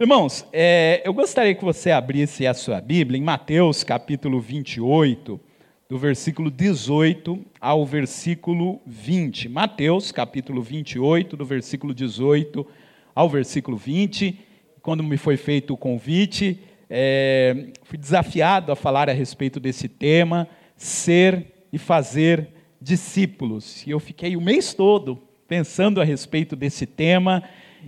Irmãos, é, eu gostaria que você abrisse a sua Bíblia em Mateus capítulo 28, do versículo 18 ao versículo 20. Mateus capítulo 28, do versículo 18 ao versículo 20. Quando me foi feito o convite, é, fui desafiado a falar a respeito desse tema, ser e fazer discípulos. E eu fiquei o mês todo pensando a respeito desse tema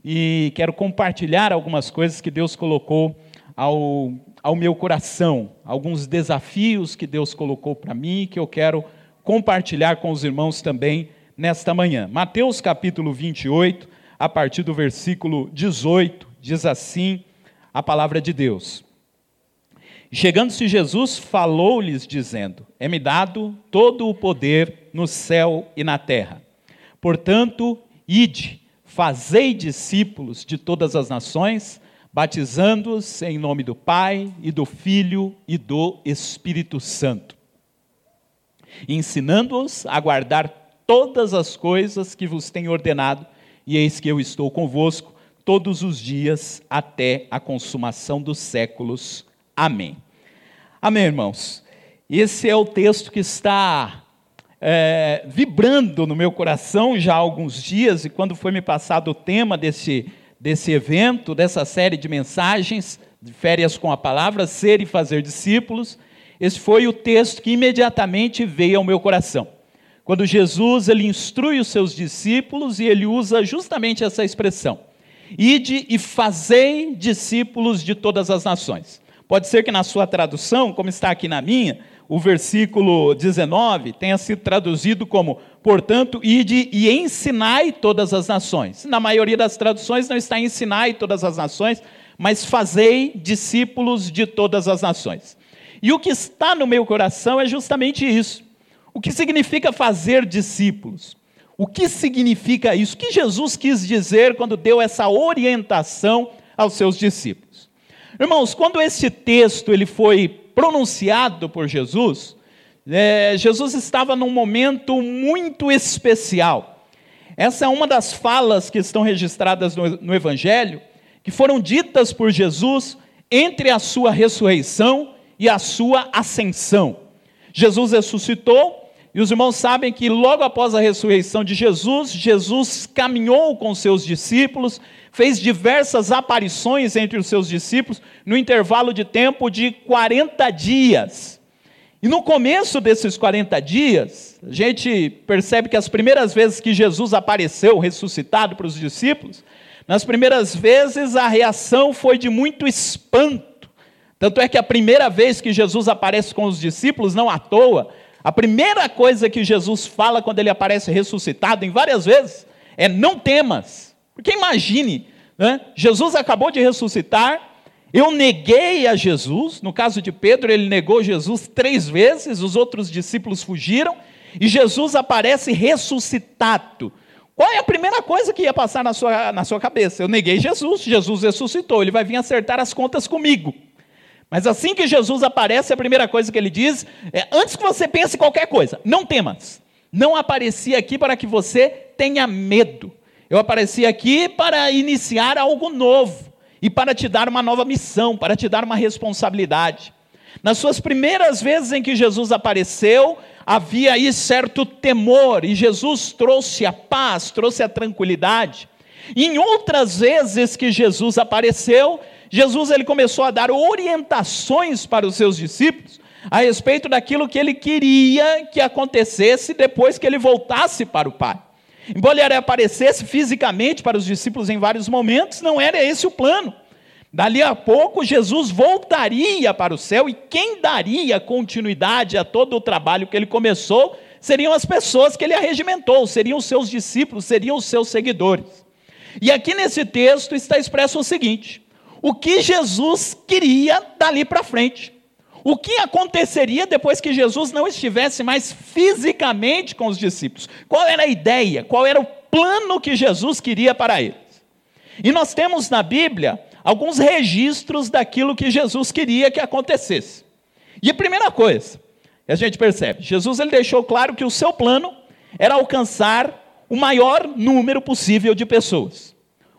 e quero compartilhar algumas coisas que Deus colocou ao, ao meu coração, alguns desafios que Deus colocou para mim que eu quero compartilhar com os irmãos também nesta manhã. Mateus capítulo 28, a partir do versículo 18, diz assim a palavra de Deus. Chegando-se Jesus, falou-lhes, dizendo: É-me dado todo o poder no céu e na terra. Portanto, ide Fazei discípulos de todas as nações, batizando-os em nome do Pai e do Filho e do Espírito Santo, ensinando-os a guardar todas as coisas que vos tenho ordenado, e eis que eu estou convosco todos os dias até a consumação dos séculos. Amém. Amém, irmãos. Esse é o texto que está é, vibrando no meu coração já há alguns dias, e quando foi me passado o tema desse, desse evento, dessa série de mensagens, de férias com a palavra, ser e fazer discípulos, esse foi o texto que imediatamente veio ao meu coração. Quando Jesus ele instrui os seus discípulos e ele usa justamente essa expressão: Ide e fazei discípulos de todas as nações. Pode ser que na sua tradução, como está aqui na minha, o versículo 19 tenha sido traduzido como: portanto, ide e ensinai todas as nações. Na maioria das traduções não está ensinai todas as nações, mas fazei discípulos de todas as nações. E o que está no meu coração é justamente isso. O que significa fazer discípulos? O que significa isso? O que Jesus quis dizer quando deu essa orientação aos seus discípulos? Irmãos, quando esse texto ele foi pronunciado por Jesus, é, Jesus estava num momento muito especial. Essa é uma das falas que estão registradas no, no Evangelho, que foram ditas por Jesus entre a sua ressurreição e a sua ascensão. Jesus ressuscitou, e os irmãos sabem que logo após a ressurreição de Jesus, Jesus caminhou com seus discípulos, fez diversas aparições entre os seus discípulos no intervalo de tempo de 40 dias. E no começo desses 40 dias, a gente percebe que as primeiras vezes que Jesus apareceu ressuscitado para os discípulos, nas primeiras vezes a reação foi de muito espanto. Tanto é que a primeira vez que Jesus aparece com os discípulos, não à toa, a primeira coisa que Jesus fala quando ele aparece ressuscitado, em várias vezes, é: não temas. Porque imagine, né? Jesus acabou de ressuscitar, eu neguei a Jesus, no caso de Pedro, ele negou Jesus três vezes, os outros discípulos fugiram, e Jesus aparece ressuscitado. Qual é a primeira coisa que ia passar na sua, na sua cabeça? Eu neguei Jesus, Jesus ressuscitou, ele vai vir acertar as contas comigo. Mas assim que Jesus aparece, a primeira coisa que ele diz é: antes que você pense qualquer coisa, não temas. Não apareci aqui para que você tenha medo. Eu apareci aqui para iniciar algo novo e para te dar uma nova missão, para te dar uma responsabilidade. Nas suas primeiras vezes em que Jesus apareceu, havia aí certo temor, e Jesus trouxe a paz, trouxe a tranquilidade. E em outras vezes que Jesus apareceu, Jesus ele começou a dar orientações para os seus discípulos a respeito daquilo que ele queria que acontecesse depois que ele voltasse para o Pai. Embora ele aparecesse fisicamente para os discípulos em vários momentos, não era esse o plano. Dali a pouco, Jesus voltaria para o céu e quem daria continuidade a todo o trabalho que ele começou seriam as pessoas que ele arregimentou, seriam os seus discípulos, seriam os seus seguidores. E aqui nesse texto está expresso o seguinte: o que Jesus queria dali para frente. O que aconteceria depois que Jesus não estivesse mais fisicamente com os discípulos? Qual era a ideia? Qual era o plano que Jesus queria para eles? E nós temos na Bíblia alguns registros daquilo que Jesus queria que acontecesse. E a primeira coisa a gente percebe, Jesus ele deixou claro que o seu plano era alcançar o maior número possível de pessoas.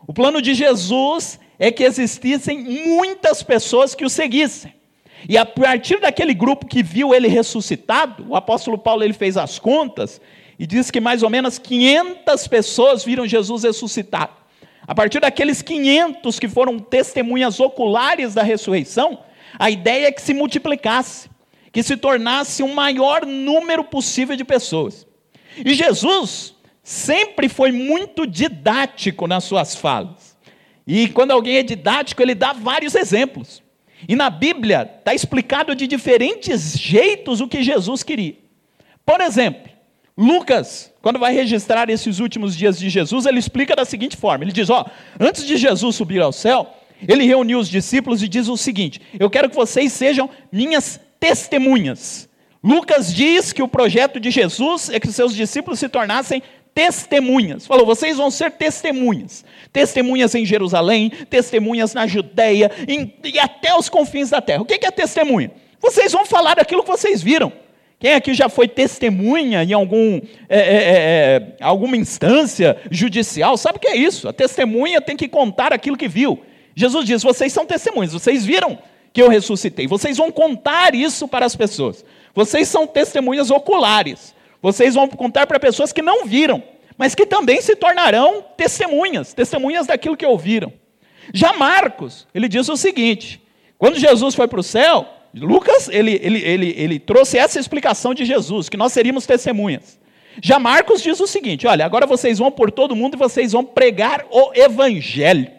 O plano de Jesus é que existissem muitas pessoas que o seguissem. E a partir daquele grupo que viu ele ressuscitado, o apóstolo Paulo ele fez as contas e diz que mais ou menos 500 pessoas viram Jesus ressuscitado. A partir daqueles 500 que foram testemunhas oculares da ressurreição, a ideia é que se multiplicasse, que se tornasse um maior número possível de pessoas. E Jesus sempre foi muito didático nas suas falas. E quando alguém é didático, ele dá vários exemplos. E na Bíblia está explicado de diferentes jeitos o que Jesus queria. Por exemplo, Lucas, quando vai registrar esses últimos dias de Jesus, ele explica da seguinte forma: ele diz, ó, antes de Jesus subir ao céu, ele reuniu os discípulos e diz o seguinte: Eu quero que vocês sejam minhas testemunhas. Lucas diz que o projeto de Jesus é que seus discípulos se tornassem testemunhas. Falou, vocês vão ser testemunhas. Testemunhas em Jerusalém, testemunhas na Judéia em, e até os confins da terra. O que é testemunha? Vocês vão falar daquilo que vocês viram. Quem aqui já foi testemunha em algum, é, é, é, é, alguma instância judicial sabe o que é isso? A testemunha tem que contar aquilo que viu. Jesus diz: vocês são testemunhas, vocês viram que eu ressuscitei, vocês vão contar isso para as pessoas. Vocês são testemunhas oculares. Vocês vão contar para pessoas que não viram, mas que também se tornarão testemunhas, testemunhas daquilo que ouviram. Já Marcos, ele diz o seguinte: quando Jesus foi para o céu, Lucas, ele, ele, ele, ele trouxe essa explicação de Jesus, que nós seríamos testemunhas. Já Marcos diz o seguinte: olha, agora vocês vão por todo mundo e vocês vão pregar o evangelho.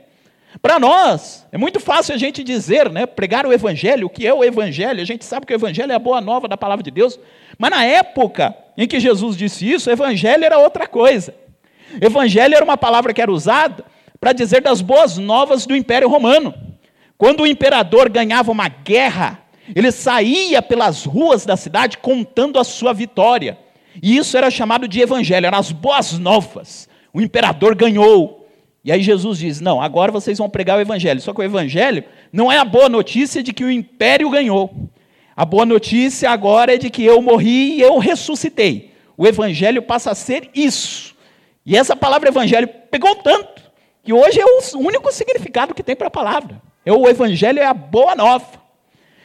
Para nós, é muito fácil a gente dizer, né, pregar o evangelho, o que é o evangelho? A gente sabe que o evangelho é a boa nova da palavra de Deus, mas na época em que Jesus disse isso, evangelho era outra coisa. Evangelho era uma palavra que era usada para dizer das boas novas do Império Romano. Quando o imperador ganhava uma guerra, ele saía pelas ruas da cidade contando a sua vitória. E isso era chamado de evangelho, eram as boas novas. O imperador ganhou. E aí Jesus diz: Não, agora vocês vão pregar o evangelho. Só que o evangelho não é a boa notícia de que o império ganhou. A boa notícia agora é de que eu morri e eu ressuscitei. O evangelho passa a ser isso. E essa palavra evangelho pegou tanto que hoje é o único significado que tem para a palavra. É o evangelho é a boa nova.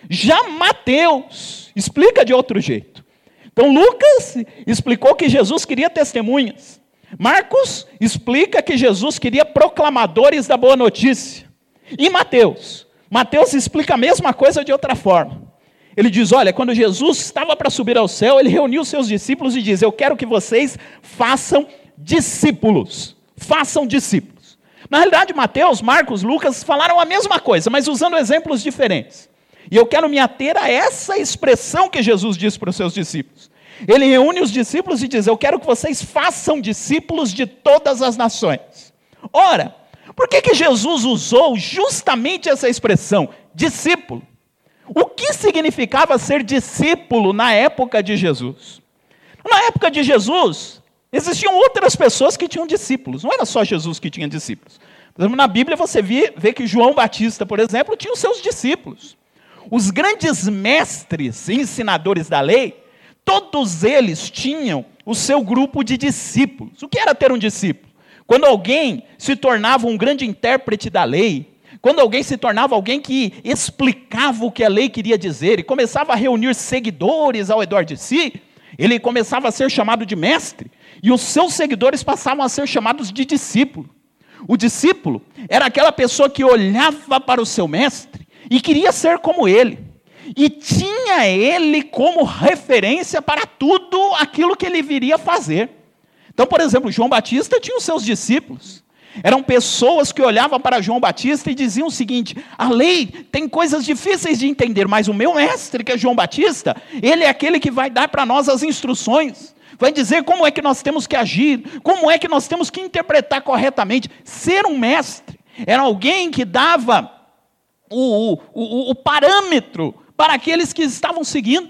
Já Mateus explica de outro jeito. Então Lucas explicou que Jesus queria testemunhas. Marcos explica que Jesus queria proclamadores da boa notícia. E Mateus? Mateus explica a mesma coisa de outra forma. Ele diz: Olha, quando Jesus estava para subir ao céu, ele reuniu seus discípulos e diz: Eu quero que vocês façam discípulos. Façam discípulos. Na realidade, Mateus, Marcos, Lucas falaram a mesma coisa, mas usando exemplos diferentes. E eu quero me ater a essa expressão que Jesus disse para os seus discípulos. Ele reúne os discípulos e diz: Eu quero que vocês façam discípulos de todas as nações. Ora, por que, que Jesus usou justamente essa expressão, discípulo? O que significava ser discípulo na época de Jesus? Na época de Jesus, existiam outras pessoas que tinham discípulos, não era só Jesus que tinha discípulos. Por exemplo, na Bíblia você vê, que João Batista, por exemplo, tinha os seus discípulos. Os grandes mestres ensinadores da lei, todos eles tinham o seu grupo de discípulos. O que era ter um discípulo? Quando alguém se tornava um grande intérprete da lei, quando alguém se tornava alguém que explicava o que a lei queria dizer e começava a reunir seguidores ao redor de si, ele começava a ser chamado de mestre e os seus seguidores passavam a ser chamados de discípulo. O discípulo era aquela pessoa que olhava para o seu mestre e queria ser como ele. E tinha ele como referência para tudo aquilo que ele viria fazer. Então, por exemplo, João Batista tinha os seus discípulos. Eram pessoas que olhavam para João Batista e diziam o seguinte: a lei tem coisas difíceis de entender, mas o meu mestre, que é João Batista, ele é aquele que vai dar para nós as instruções, vai dizer como é que nós temos que agir, como é que nós temos que interpretar corretamente. Ser um mestre era alguém que dava o, o, o parâmetro para aqueles que estavam seguindo.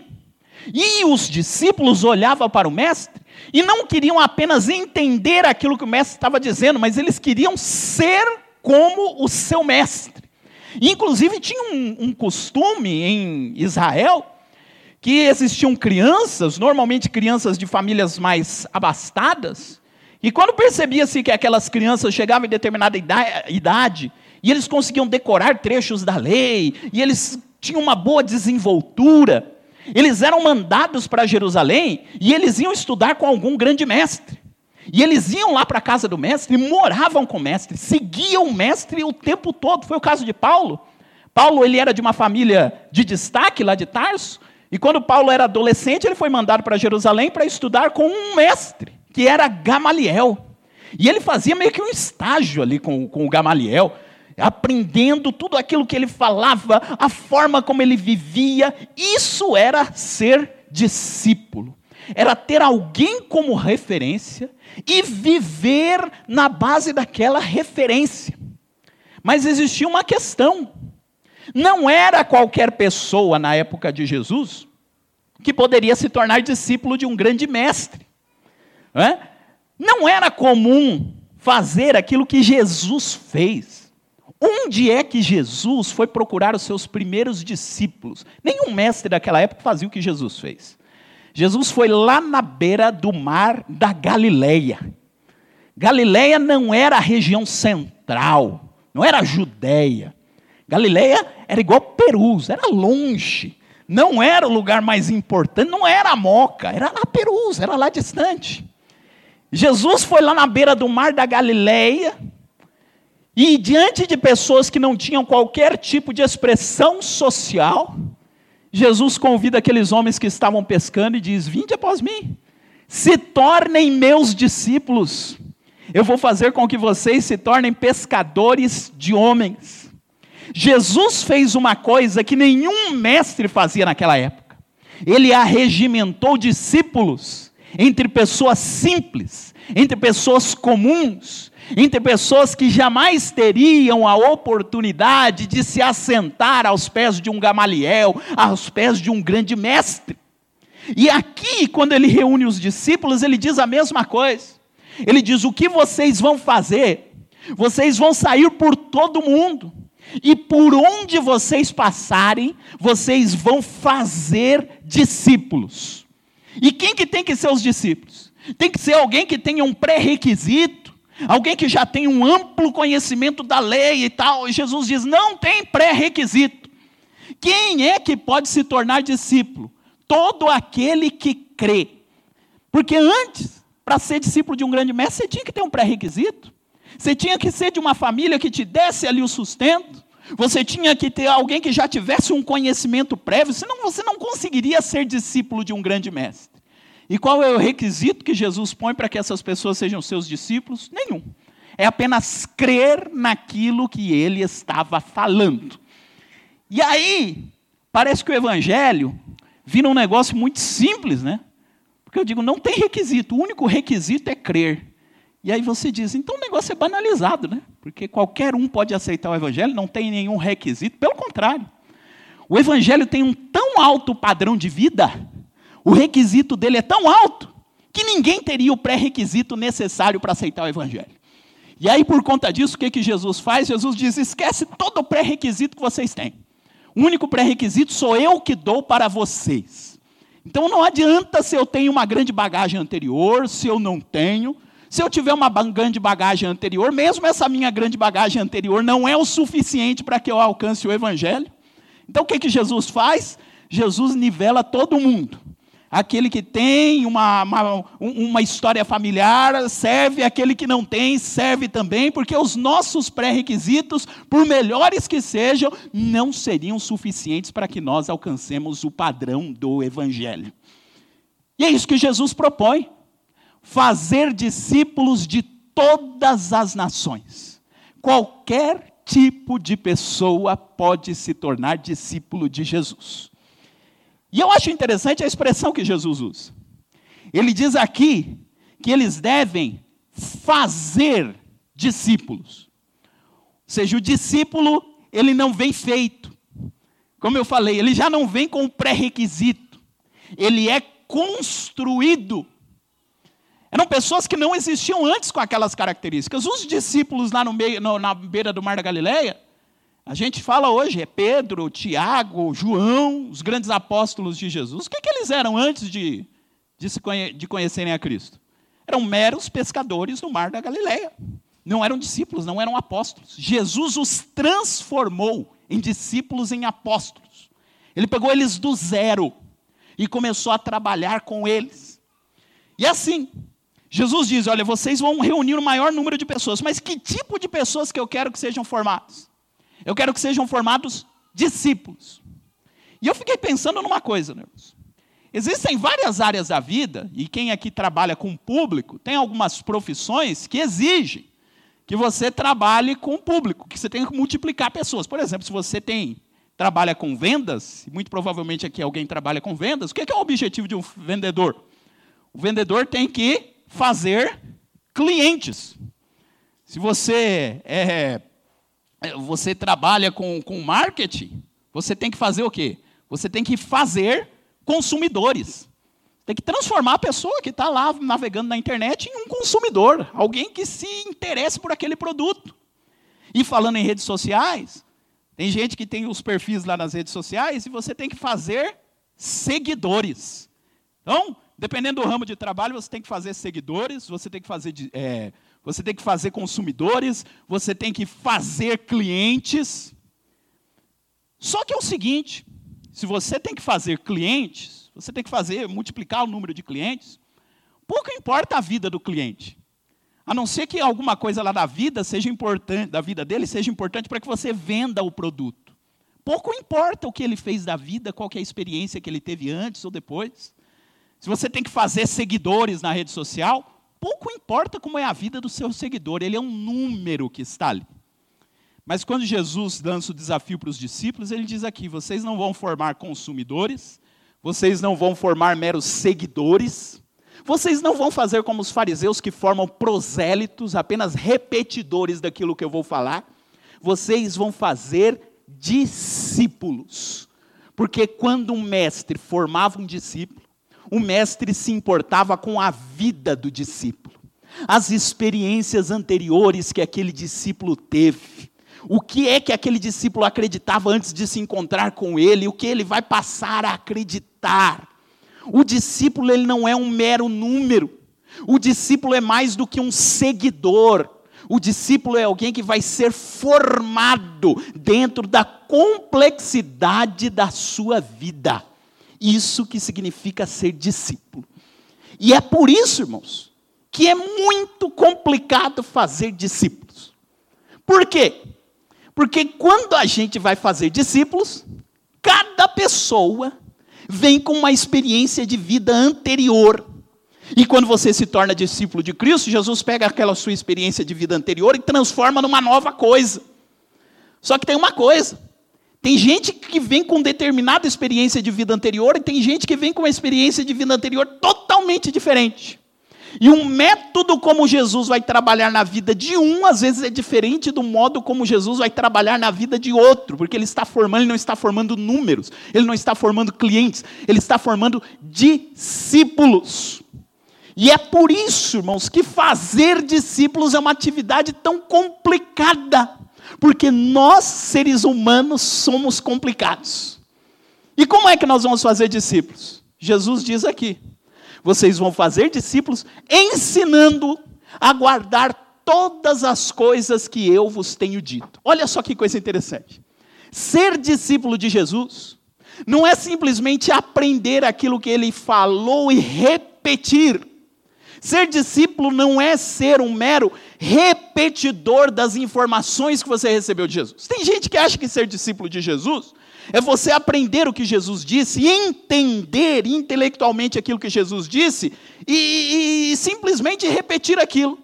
E os discípulos olhavam para o mestre e não queriam apenas entender aquilo que o mestre estava dizendo, mas eles queriam ser como o seu mestre. Inclusive, tinha um, um costume em Israel que existiam crianças, normalmente crianças de famílias mais abastadas, E quando percebia-se que aquelas crianças chegavam em determinada idade, e eles conseguiam decorar trechos da lei, e eles tinham uma boa desenvoltura, eles eram mandados para Jerusalém e eles iam estudar com algum grande mestre. E eles iam lá para a casa do mestre, moravam com o mestre, seguiam o mestre o tempo todo. Foi o caso de Paulo. Paulo ele era de uma família de destaque lá de Tarso, e quando Paulo era adolescente, ele foi mandado para Jerusalém para estudar com um mestre, que era Gamaliel. E ele fazia meio que um estágio ali com, com o Gamaliel, aprendendo tudo aquilo que ele falava, a forma como ele vivia. Isso era ser discípulo. Era ter alguém como referência e viver na base daquela referência. Mas existia uma questão. Não era qualquer pessoa na época de Jesus que poderia se tornar discípulo de um grande mestre. Não, é? era comum fazer aquilo que Jesus fez. Onde é que Jesus foi procurar os seus primeiros discípulos? Nenhum mestre daquela época fazia o que Jesus fez. Jesus foi lá na beira do mar da Galileia. Galileia não era a região central, não era a Judéia. Galileia era igual Perus, era longe. Não era o lugar mais importante, não era a Moca, era lá Perus, era lá distante. Jesus foi lá na beira do mar da Galileia, e diante de pessoas que não tinham qualquer tipo de expressão social, Jesus convida aqueles homens que estavam pescando e diz: Vinde após mim, se tornem meus discípulos. Eu vou fazer com que vocês se tornem pescadores de homens. Jesus fez uma coisa que nenhum mestre fazia naquela época. Ele arregimentou discípulos entre pessoas simples, entre pessoas comuns, entre pessoas que jamais teriam a oportunidade de se assentar aos pés de um Gamaliel, aos pés de um grande mestre. E aqui, quando ele reúne os discípulos, ele diz a mesma coisa. Ele diz: O que vocês vão fazer? Vocês vão sair por todo mundo e por onde vocês passarem, vocês vão fazer discípulos. E quem que tem que ser os discípulos? Tem que ser alguém que tenha um pré-requisito, alguém que já tem um amplo conhecimento da lei e tal. E Jesus diz: não tem pré-requisito. Quem é que pode se tornar discípulo? Todo aquele que crê. Porque antes, para ser discípulo de um grande mestre, você tinha que ter um pré-requisito. Você tinha que ser de uma família que te desse ali o sustento. Você tinha que ter alguém que já tivesse um conhecimento prévio, senão você não conseguiria ser discípulo de um grande mestre. E qual é o requisito que Jesus põe para que essas pessoas sejam seus discípulos? Nenhum. É apenas crer naquilo que ele estava falando. E aí, parece que o evangelho vira um negócio muito simples, né? Porque eu digo, não tem requisito, o único requisito é crer. E aí você diz, então o negócio é banalizado, né? Porque qualquer um pode aceitar o evangelho, não tem nenhum requisito, pelo contrário. O evangelho tem um tão alto padrão de vida, o requisito dele é tão alto, que ninguém teria o pré-requisito necessário para aceitar o evangelho. E aí, por conta disso, o que, que Jesus faz? Jesus diz: esquece todo o pré-requisito que vocês têm. O único pré-requisito sou eu que dou para vocês. Então não adianta se eu tenho uma grande bagagem anterior, se eu não tenho. Se eu tiver uma grande bagagem anterior, mesmo essa minha grande bagagem anterior não é o suficiente para que eu alcance o Evangelho. Então o que, que Jesus faz? Jesus nivela todo mundo. Aquele que tem uma, uma, uma história familiar serve, aquele que não tem serve também, porque os nossos pré-requisitos, por melhores que sejam, não seriam suficientes para que nós alcancemos o padrão do Evangelho. E é isso que Jesus propõe fazer discípulos de todas as nações. Qualquer tipo de pessoa pode se tornar discípulo de Jesus. E eu acho interessante a expressão que Jesus usa. Ele diz aqui que eles devem fazer discípulos. Ou seja, o discípulo, ele não vem feito. Como eu falei, ele já não vem com o pré-requisito. Ele é construído eram pessoas que não existiam antes com aquelas características. Os discípulos lá no meio, no, na beira do Mar da Galileia, a gente fala hoje, é Pedro, Tiago, João, os grandes apóstolos de Jesus. O que, que eles eram antes de, de, se conhe, de conhecerem a Cristo? eram meros pescadores no mar da Galileia. Não eram discípulos, não eram apóstolos. Jesus os transformou em discípulos, em apóstolos. Ele pegou eles do zero e começou a trabalhar com eles. E assim, Jesus diz: Olha, vocês vão reunir o maior número de pessoas, mas que tipo de pessoas que eu quero que sejam formados? Eu quero que sejam formados discípulos. E eu fiquei pensando numa coisa, né? Existem várias áreas da vida, e quem aqui trabalha com público, tem algumas profissões que exigem que você trabalhe com o público, que você tenha que multiplicar pessoas. Por exemplo, se você tem trabalha com vendas, muito provavelmente aqui alguém trabalha com vendas, o que é, que é o objetivo de um vendedor? O vendedor tem que fazer clientes. Se você é, é, você trabalha com, com marketing, você tem que fazer o quê? Você tem que fazer consumidores. Tem que transformar a pessoa que está lá navegando na internet em um consumidor, alguém que se interesse por aquele produto. E falando em redes sociais, tem gente que tem os perfis lá nas redes sociais e você tem que fazer seguidores. Então, dependendo do ramo de trabalho, você tem que fazer seguidores, você tem que fazer, é, você tem que fazer consumidores, você tem que fazer clientes. Só que é o seguinte: se você tem que fazer clientes, você tem que fazer, multiplicar o número de clientes, pouco importa a vida do cliente. A não ser que alguma coisa lá da vida seja importante, da vida dele seja importante para que você venda o produto. Pouco importa o que ele fez da vida, qual é a experiência que ele teve antes ou depois. Se você tem que fazer seguidores na rede social, pouco importa como é a vida do seu seguidor, ele é um número que está ali. Mas quando Jesus lança o desafio para os discípulos, ele diz aqui: vocês não vão formar consumidores, vocês não vão formar meros seguidores, vocês não vão fazer como os fariseus que formam prosélitos, apenas repetidores daquilo que eu vou falar. Vocês vão fazer discípulos. Porque quando um mestre formava um discípulo, o mestre se importava com a vida do discípulo, as experiências anteriores que aquele discípulo teve o que é que aquele discípulo acreditava antes de se encontrar com ele, o que ele vai passar a acreditar. O discípulo ele não é um mero número. O discípulo é mais do que um seguidor. O discípulo é alguém que vai ser formado dentro da complexidade da sua vida. Isso que significa ser discípulo. E é por isso, irmãos, que é muito complicado fazer discípulos. Por quê? Porque quando a gente vai fazer discípulos, cada pessoa vem com uma experiência de vida anterior. E quando você se torna discípulo de Cristo, Jesus pega aquela sua experiência de vida anterior e transforma numa nova coisa. Só que tem uma coisa: tem gente que vem com determinada experiência de vida anterior e tem gente que vem com uma experiência de vida anterior totalmente diferente. E um método como Jesus vai trabalhar na vida de um, às vezes é diferente do modo como Jesus vai trabalhar na vida de outro, porque ele está formando, ele não está formando números, ele não está formando clientes, ele está formando discípulos. E é por isso, irmãos, que fazer discípulos é uma atividade tão complicada, porque nós, seres humanos, somos complicados. E como é que nós vamos fazer discípulos? Jesus diz aqui: vocês vão fazer discípulos, ensinando a guardar todas as coisas que eu vos tenho dito. Olha só que coisa interessante. Ser discípulo de Jesus não é simplesmente aprender aquilo que ele falou e repetir. Ser discípulo não é ser um mero repetidor das informações que você recebeu de Jesus. Tem gente que acha que ser discípulo de Jesus é você aprender o que Jesus disse, entender intelectualmente aquilo que Jesus disse e, e simplesmente repetir aquilo.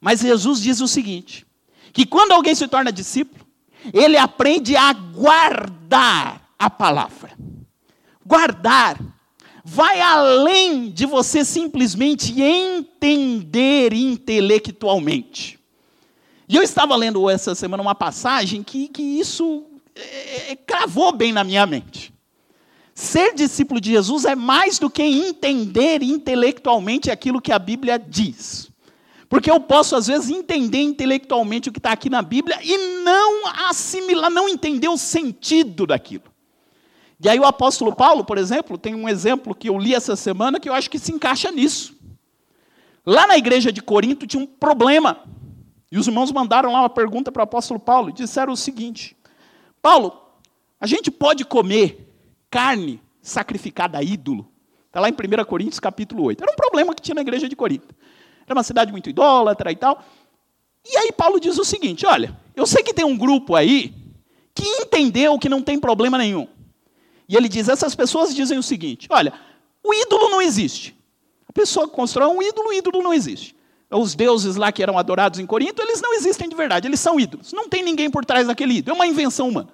Mas Jesus diz o seguinte: que quando alguém se torna discípulo, ele aprende a guardar a palavra. Guardar vai além de você simplesmente entender intelectualmente. E eu estava lendo essa semana uma passagem que, que isso é, é, cravou bem na minha mente. Ser discípulo de Jesus é mais do que entender intelectualmente aquilo que a Bíblia diz. Porque eu posso, às vezes, entender intelectualmente o que está aqui na Bíblia e não assimilar, não entender o sentido daquilo. E aí o apóstolo Paulo, por exemplo, tem um exemplo que eu li essa semana que eu acho que se encaixa nisso. Lá na igreja de Corinto tinha um problema. E os irmãos mandaram lá uma pergunta para o apóstolo Paulo. Disseram o seguinte: Paulo, a gente pode comer carne sacrificada a ídolo? Está lá em 1 Coríntios capítulo 8. Era um problema que tinha na igreja de Corinto. Era uma cidade muito idólatra e tal. E aí Paulo diz o seguinte: olha, eu sei que tem um grupo aí que entendeu que não tem problema nenhum. E ele diz: essas pessoas dizem o seguinte: olha, o ídolo não existe. A pessoa constrói um ídolo, o ídolo não existe. Os deuses lá que eram adorados em Corinto, eles não existem de verdade, eles são ídolos. Não tem ninguém por trás daquele ídolo, é uma invenção humana.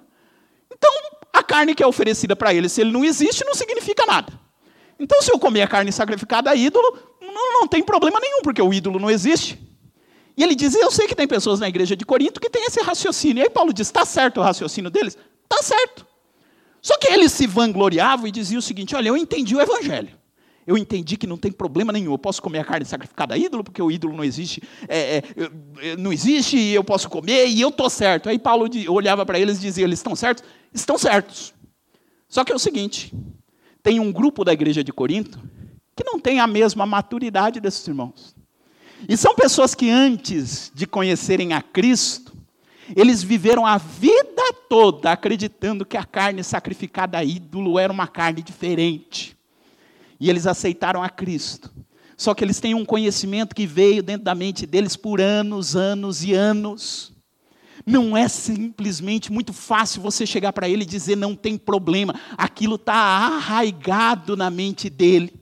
Então, a carne que é oferecida para ele, se ele não existe, não significa nada. Então, se eu comer a carne sacrificada a ídolo, não, não tem problema nenhum, porque o ídolo não existe. E ele diz: Eu sei que tem pessoas na igreja de Corinto que têm esse raciocínio. E aí Paulo diz: Está certo o raciocínio deles? Está certo. Só que eles se vangloriavam e diziam o seguinte: Olha, eu entendi o evangelho. Eu entendi que não tem problema nenhum. Eu posso comer a carne sacrificada a ídolo, porque o ídolo não existe, é, é, não existe e eu posso comer e eu estou certo. Aí Paulo olhava para eles e dizia: Eles estão certos? Estão certos. Só que é o seguinte: tem um grupo da igreja de Corinto que não tem a mesma maturidade desses irmãos. E são pessoas que antes de conhecerem a Cristo, eles viveram a vida toda acreditando que a carne sacrificada a ídolo era uma carne diferente. E eles aceitaram a Cristo. Só que eles têm um conhecimento que veio dentro da mente deles por anos, anos e anos. Não é simplesmente muito fácil você chegar para ele e dizer não tem problema. Aquilo está arraigado na mente dele.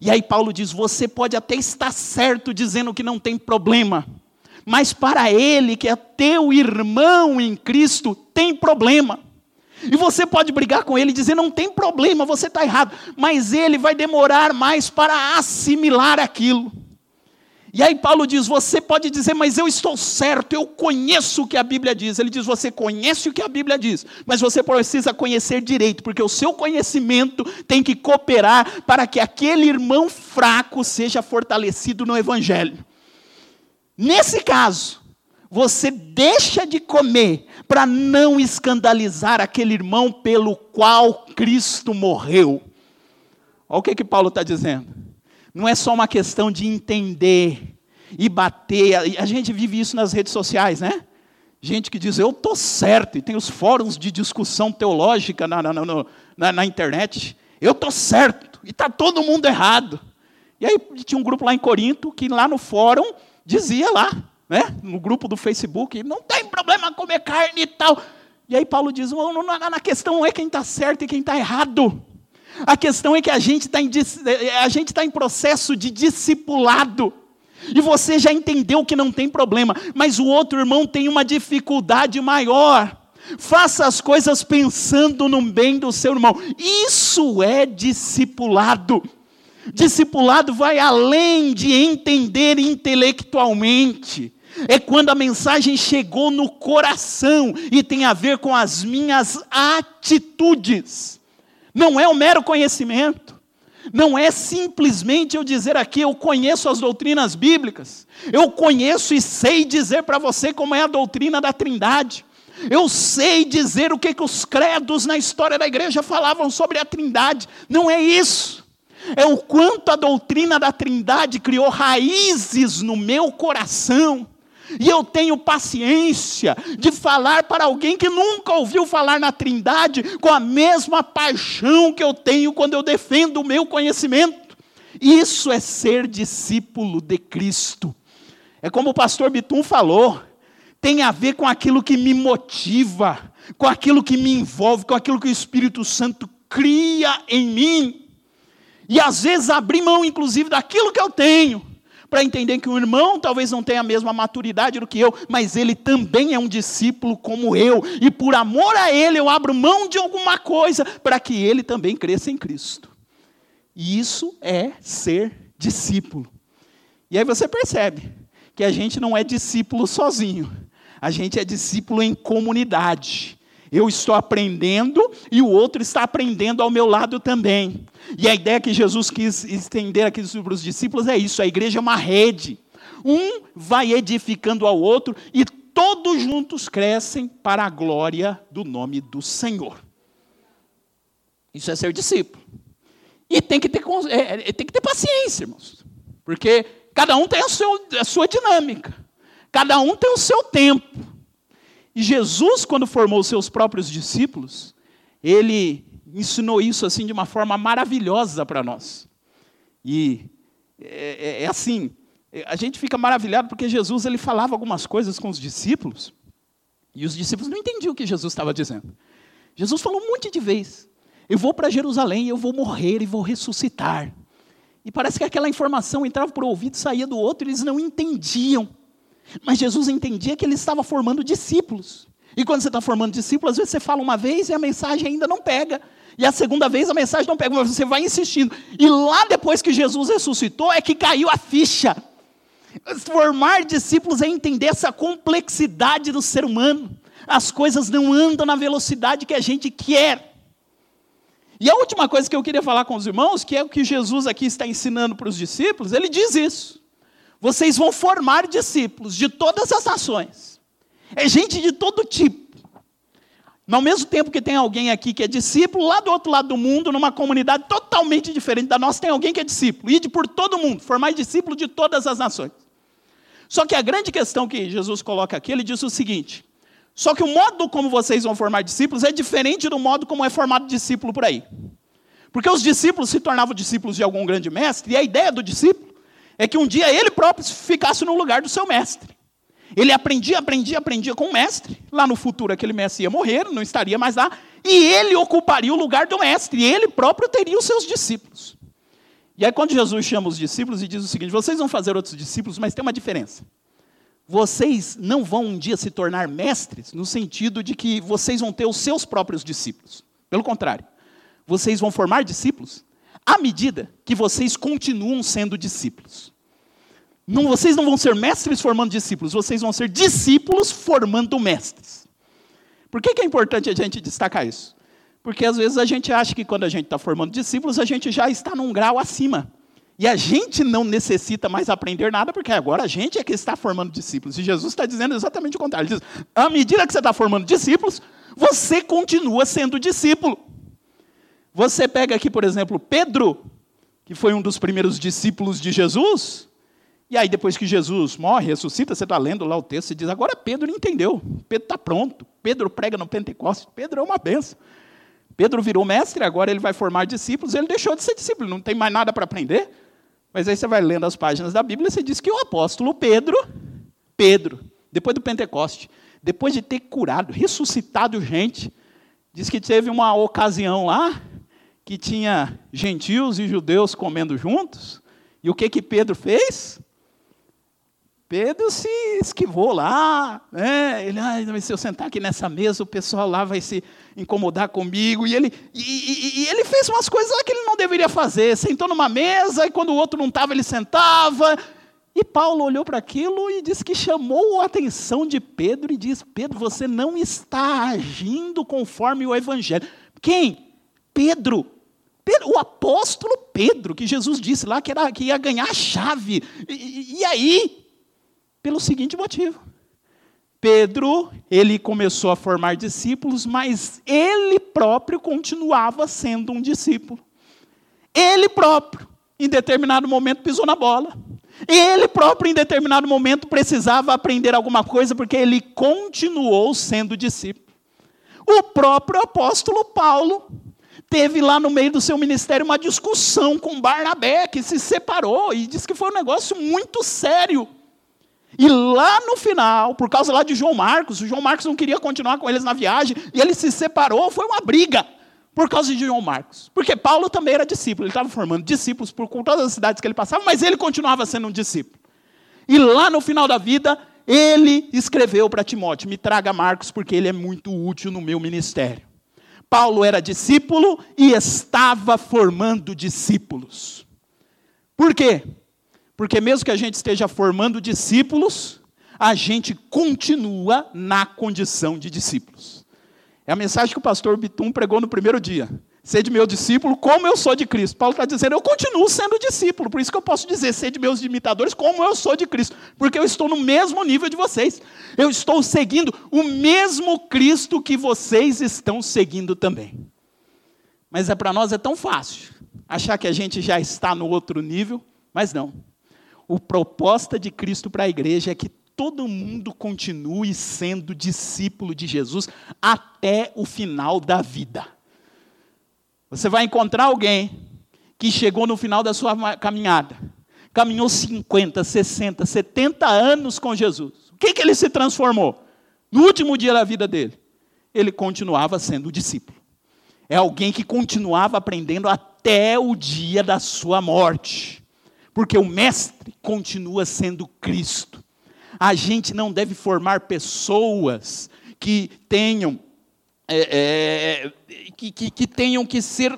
E aí Paulo diz: você pode até estar certo dizendo que não tem problema, mas para ele, que é teu irmão em Cristo, tem problema. E você pode brigar com ele e dizer: não tem problema, você está errado, mas ele vai demorar mais para assimilar aquilo. E aí Paulo diz: você pode dizer, mas eu estou certo, eu conheço o que a Bíblia diz. Ele diz: você conhece o que a Bíblia diz, mas você precisa conhecer direito, porque o seu conhecimento tem que cooperar para que aquele irmão fraco seja fortalecido no Evangelho. Nesse caso, você deixa de comer para não escandalizar aquele irmão pelo qual Cristo morreu. Olha o que, que Paulo está dizendo. Não é só uma questão de entender e bater. A gente vive isso nas redes sociais, né? Gente que diz, eu estou certo, e tem os fóruns de discussão teológica na, na, na, na internet. Eu estou certo, e está todo mundo errado. E aí tinha um grupo lá em Corinto que lá no fórum dizia lá, né, no grupo do Facebook, não tem problema comer carne e tal. E aí Paulo diz, não, não, na questão não é quem está certo e quem está errado. A questão é que a gente está em, gente tá em processo de discipulado. E você já entendeu que não tem problema, mas o outro irmão tem uma dificuldade maior. Faça as coisas pensando no bem do seu irmão. Isso é discipulado. Discipulado vai além de entender intelectualmente. É quando a mensagem chegou no coração e tem a ver com as minhas atitudes. Não é um mero conhecimento. Não é simplesmente eu dizer aqui, eu conheço as doutrinas bíblicas. Eu conheço e sei dizer para você como é a doutrina da Trindade. Eu sei dizer o que, que os credos na história da igreja falavam sobre a Trindade. Não é isso. É o quanto a doutrina da Trindade criou raízes no meu coração e eu tenho paciência de falar para alguém que nunca ouviu falar na Trindade com a mesma paixão que eu tenho quando eu defendo o meu conhecimento. Isso é ser discípulo de Cristo. É como o pastor Bitum falou, tem a ver com aquilo que me motiva, com aquilo que me envolve, com aquilo que o Espírito Santo cria em mim. E às vezes abrir mão, inclusive, daquilo que eu tenho para entender que o irmão talvez não tenha a mesma maturidade do que eu, mas ele também é um discípulo como eu, e por amor a ele eu abro mão de alguma coisa para que ele também cresça em Cristo. E isso é ser discípulo. E aí você percebe que a gente não é discípulo sozinho, a gente é discípulo em comunidade. Eu estou aprendendo e o outro está aprendendo ao meu lado também. E a ideia que Jesus quis estender aqui sobre os discípulos é isso: a igreja é uma rede. Um vai edificando ao outro e todos juntos crescem para a glória do nome do Senhor. Isso é ser discípulo. E tem que ter, é, é, tem que ter paciência, irmãos. Porque Cada um tem a, seu, a sua dinâmica. Cada um tem o seu tempo. E Jesus, quando formou os seus próprios discípulos, ele ensinou isso assim de uma forma maravilhosa para nós. E é, é, é, assim, a gente fica maravilhado porque Jesus ele falava algumas coisas com os discípulos e os discípulos não entendiam o que Jesus estava dizendo. Jesus falou um monte de vezes: Eu vou para Jerusalém, eu vou morrer e vou ressuscitar. E parece que aquela informação entrava por um ouvido e saía do outro, e eles não entendiam. Mas Jesus entendia que ele estava formando discípulos. E quando você está formando discípulos, às vezes você fala uma vez e a mensagem ainda não pega. E a segunda vez a mensagem não pega, mas você vai insistindo. E lá depois que Jesus ressuscitou, é que caiu a ficha. Formar discípulos é entender essa complexidade do ser humano. As coisas não andam na velocidade que a gente quer. E a última coisa que eu queria falar com os irmãos, que é o que Jesus aqui está ensinando para os discípulos, ele diz isso. Vocês vão formar discípulos de todas as nações. É gente de todo tipo. Ao mesmo tempo que tem alguém aqui que é discípulo, lá do outro lado do mundo, numa comunidade totalmente diferente da nossa, tem alguém que é discípulo. Ide por todo mundo, formar discípulo de todas as nações. Só que a grande questão que Jesus coloca aqui, ele diz o seguinte: só que o modo como vocês vão formar discípulos é diferente do modo como é formado discípulo por aí. Porque os discípulos se tornavam discípulos de algum grande mestre, e a ideia do discípulo é que um dia ele próprio ficasse no lugar do seu mestre. Ele aprendia, aprendia, aprendia com o mestre. Lá no futuro, aquele mestre ia morrer, não estaria mais lá, e ele ocuparia o lugar do mestre, e ele próprio teria os seus discípulos. E aí, quando Jesus chama os discípulos e diz o seguinte: vocês vão fazer outros discípulos, mas tem uma diferença. Vocês não vão um dia se tornar mestres, no sentido de que vocês vão ter os seus próprios discípulos. Pelo contrário, vocês vão formar discípulos à medida que vocês continuam sendo discípulos. Não, vocês não vão ser mestres formando discípulos, vocês vão ser discípulos formando mestres. Por que, que é importante a gente destacar isso? Porque às vezes a gente acha que quando a gente está formando discípulos, a gente já está num grau acima. E a gente não necessita mais aprender nada, porque agora a gente é que está formando discípulos. E Jesus está dizendo exatamente o contrário. Ele diz: à medida que você está formando discípulos, você continua sendo discípulo. Você pega aqui, por exemplo, Pedro, que foi um dos primeiros discípulos de Jesus, e aí depois que Jesus morre, ressuscita, você está lendo lá o texto e diz: agora Pedro entendeu, Pedro está pronto, Pedro prega no Pentecostes, Pedro é uma benção. Pedro virou mestre, agora ele vai formar discípulos, ele deixou de ser discípulo, não tem mais nada para aprender. Mas aí você vai lendo as páginas da Bíblia e você diz que o apóstolo Pedro, Pedro, depois do Pentecoste, depois de ter curado, ressuscitado gente, diz que teve uma ocasião lá que tinha gentios e judeus comendo juntos. E o que que Pedro fez? Pedro se esquivou lá, né? Ele, ah, se eu sentar aqui nessa mesa, o pessoal lá vai se incomodar comigo. E ele, e, e, e ele fez umas coisas lá que ele não deveria fazer. Sentou numa mesa e quando o outro não estava, ele sentava. E Paulo olhou para aquilo e disse que chamou a atenção de Pedro e disse: Pedro, você não está agindo conforme o evangelho. Quem? Pedro. O apóstolo Pedro, que Jesus disse lá que, era, que ia ganhar a chave. E, e aí? Pelo seguinte motivo. Pedro, ele começou a formar discípulos, mas ele próprio continuava sendo um discípulo. Ele próprio, em determinado momento, pisou na bola. Ele próprio, em determinado momento, precisava aprender alguma coisa, porque ele continuou sendo discípulo. O próprio apóstolo Paulo teve lá no meio do seu ministério uma discussão com Barnabé, que se separou, e disse que foi um negócio muito sério. E lá no final, por causa lá de João Marcos, o João Marcos não queria continuar com eles na viagem, e ele se separou, foi uma briga por causa de João Marcos. Porque Paulo também era discípulo, ele estava formando discípulos por todas as cidades que ele passava, mas ele continuava sendo um discípulo. E lá no final da vida, ele escreveu para Timóteo: Me traga Marcos, porque ele é muito útil no meu ministério. Paulo era discípulo e estava formando discípulos. Por quê? Porque mesmo que a gente esteja formando discípulos, a gente continua na condição de discípulos. É a mensagem que o pastor Bitum pregou no primeiro dia. Sede meu discípulo, como eu sou de Cristo. Paulo está dizendo, eu continuo sendo discípulo. Por isso que eu posso dizer, sede meus imitadores, como eu sou de Cristo. Porque eu estou no mesmo nível de vocês. Eu estou seguindo o mesmo Cristo que vocês estão seguindo também. Mas é para nós é tão fácil achar que a gente já está no outro nível, mas não. O proposta de Cristo para a igreja é que todo mundo continue sendo discípulo de Jesus até o final da vida. Você vai encontrar alguém que chegou no final da sua caminhada, caminhou 50, 60, 70 anos com Jesus. O que, que ele se transformou? No último dia da vida dele, ele continuava sendo discípulo. É alguém que continuava aprendendo até o dia da sua morte. Porque o mestre continua sendo Cristo. A gente não deve formar pessoas que tenham é, é, que, que, que, tenham que ser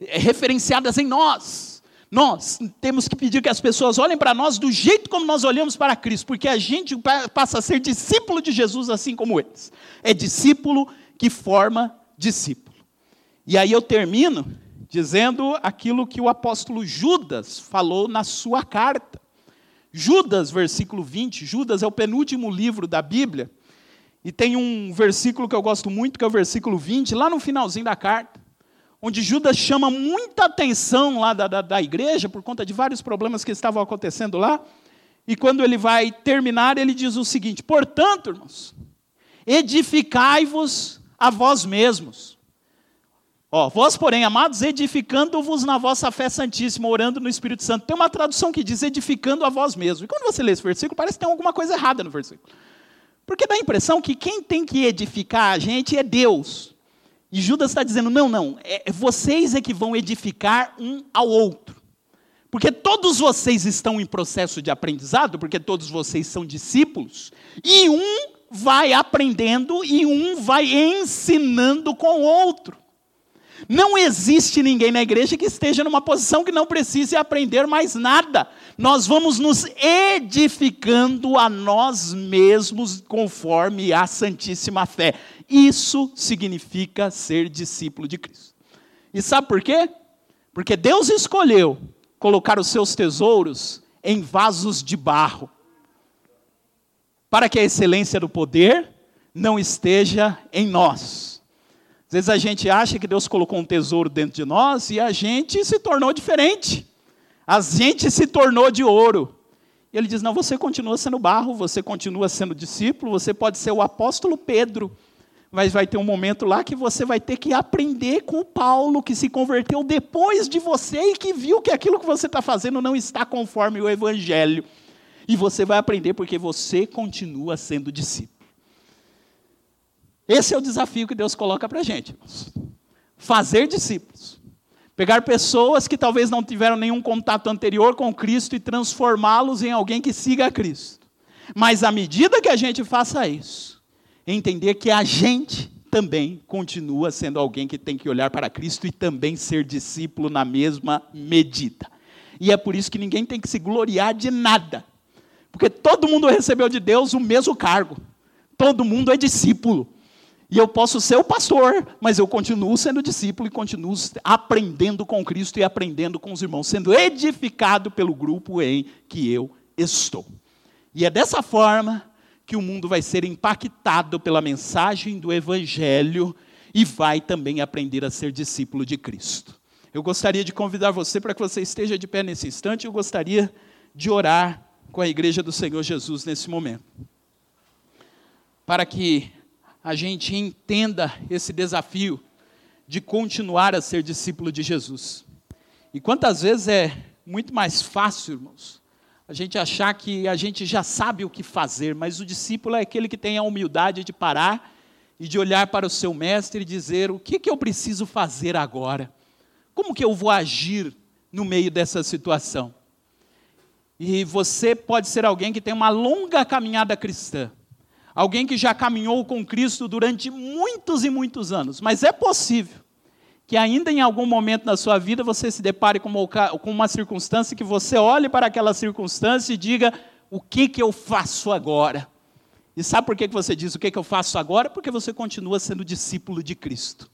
é, referenciadas em nós. Nós temos que pedir que as pessoas olhem para nós do jeito como nós olhamos para Cristo, porque a gente passa a ser discípulo de Jesus assim como eles. É discípulo que forma discípulo. E aí eu termino dizendo aquilo que o apóstolo Judas falou na sua carta. Judas, versículo 20, Judas é o penúltimo livro da Bíblia, e tem um versículo que eu gosto muito, que é o versículo 20, lá no finalzinho da carta, onde Judas chama muita atenção lá da, da, da igreja, por conta de vários problemas que estavam acontecendo lá, e quando ele vai terminar, ele diz o seguinte: Portanto, irmãos, edificai-vos a vós mesmos Ó, vós, porém, amados, edificando-vos na vossa fé santíssima, orando no Espírito Santo. Tem uma tradução que diz edificando a vós mesmos. E quando você lê esse versículo, parece que tem alguma coisa errada no versículo. Porque dá a impressão que quem tem que edificar a gente é Deus. E Judas está dizendo: não, não, é, é vocês é que vão edificar um ao outro. Porque todos vocês estão em processo de aprendizado, porque todos vocês são discípulos, e um vai aprendendo e um vai ensinando com o outro. Não existe ninguém na igreja que esteja numa posição que não precise aprender mais nada. Nós vamos nos edificando a nós mesmos conforme a santíssima fé. Isso significa ser discípulo de Cristo. E sabe por quê? Porque Deus escolheu colocar os seus tesouros em vasos de barro, para que a excelência do poder não esteja em nós às vezes a gente acha que Deus colocou um tesouro dentro de nós e a gente se tornou diferente. A gente se tornou de ouro. E ele diz: Não, você continua sendo barro, você continua sendo discípulo, você pode ser o apóstolo Pedro, mas vai ter um momento lá que você vai ter que aprender com o Paulo, que se converteu depois de você e que viu que aquilo que você está fazendo não está conforme o Evangelho. E você vai aprender porque você continua sendo discípulo. Esse é o desafio que Deus coloca para a gente. Fazer discípulos. Pegar pessoas que talvez não tiveram nenhum contato anterior com Cristo e transformá-los em alguém que siga a Cristo. Mas à medida que a gente faça isso, entender que a gente também continua sendo alguém que tem que olhar para Cristo e também ser discípulo na mesma medida. E é por isso que ninguém tem que se gloriar de nada. Porque todo mundo recebeu de Deus o mesmo cargo. Todo mundo é discípulo. E eu posso ser o pastor, mas eu continuo sendo discípulo e continuo aprendendo com Cristo e aprendendo com os irmãos, sendo edificado pelo grupo em que eu estou. E é dessa forma que o mundo vai ser impactado pela mensagem do Evangelho e vai também aprender a ser discípulo de Cristo. Eu gostaria de convidar você para que você esteja de pé nesse instante, eu gostaria de orar com a igreja do Senhor Jesus nesse momento. Para que a gente entenda esse desafio de continuar a ser discípulo de Jesus. E quantas vezes é muito mais fácil, irmãos, a gente achar que a gente já sabe o que fazer, mas o discípulo é aquele que tem a humildade de parar e de olhar para o seu mestre e dizer: o que, que eu preciso fazer agora? Como que eu vou agir no meio dessa situação? E você pode ser alguém que tem uma longa caminhada cristã, alguém que já caminhou com Cristo durante muitos e muitos anos, mas é possível que ainda em algum momento na sua vida você se depare com uma, circunstância que você olhe para aquela circunstância e diga: o que, que eu faço agora? E sabe por que você diz o que, que eu faço agora? Porque você continua sendo discípulo de Cristo,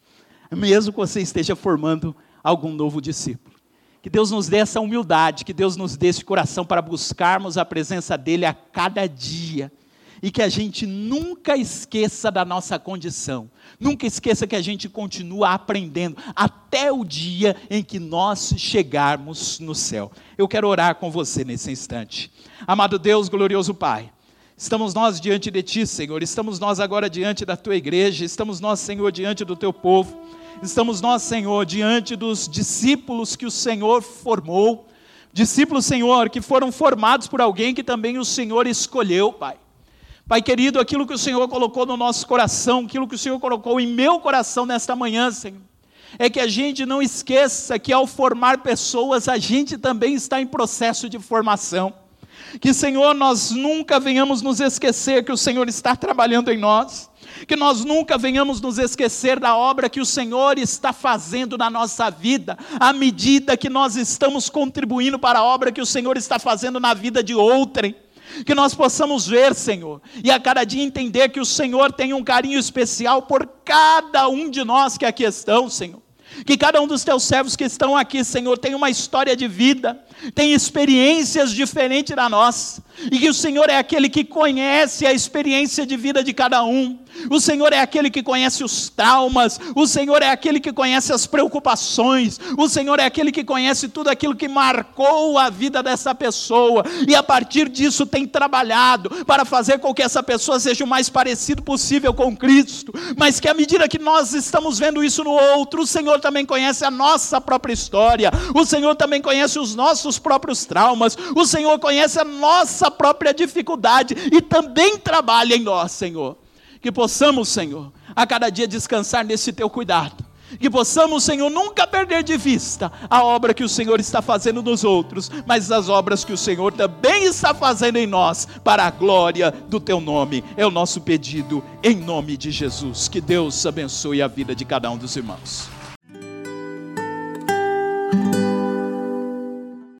mesmo que você esteja formando algum novo discípulo. Que Deus nos dê essa humildade, que Deus nos dê esse coração para buscarmos a presença dEle a cada dia e que a gente nunca esqueça da nossa condição. Nunca esqueça que a gente continua aprendendo até o dia em que nós chegarmos no céu. Eu quero orar com você nesse instante. Amado Deus, glorioso Pai, estamos nós diante de Ti, Senhor, estamos nós agora diante da Tua igreja, estamos nós, Senhor, diante do Teu povo, estamos nós, Senhor, diante dos discípulos que o Senhor formou, discípulos, Senhor, que foram formados por alguém que também o Senhor escolheu, Pai. Pai querido, aquilo que o Senhor colocou no nosso coração, aquilo que o Senhor colocou em meu coração nesta manhã, Senhor, é que a gente não esqueça que ao formar pessoas, a gente também está em processo de formação. Que, Senhor, nós nunca venhamos nos esquecer que o Senhor está trabalhando em nós, que nós nunca venhamos nos esquecer da obra que o Senhor está fazendo na nossa vida, à medida que nós estamos contribuindo para a obra que o Senhor está fazendo na vida de outrem que nós possamos ver, Senhor, e a cada dia entender que o Senhor tem um carinho especial por cada um de nós que aqui estão, Senhor. Que cada um dos teus servos que estão aqui, Senhor, tem uma história de vida, tem experiências diferentes da nossa, e que o Senhor é aquele que conhece a experiência de vida de cada um. O Senhor é aquele que conhece os traumas, o Senhor é aquele que conhece as preocupações, o Senhor é aquele que conhece tudo aquilo que marcou a vida dessa pessoa, e a partir disso tem trabalhado para fazer com que essa pessoa seja o mais parecido possível com Cristo, mas que à medida que nós estamos vendo isso no outro, o Senhor também conhece a nossa própria história, o Senhor também conhece os nossos próprios traumas, o Senhor conhece a nossa própria dificuldade e também trabalha em nós, Senhor que possamos, Senhor, a cada dia descansar nesse teu cuidado. Que possamos, Senhor, nunca perder de vista a obra que o Senhor está fazendo nos outros, mas as obras que o Senhor também está fazendo em nós, para a glória do teu nome. É o nosso pedido, em nome de Jesus. Que Deus abençoe a vida de cada um dos irmãos.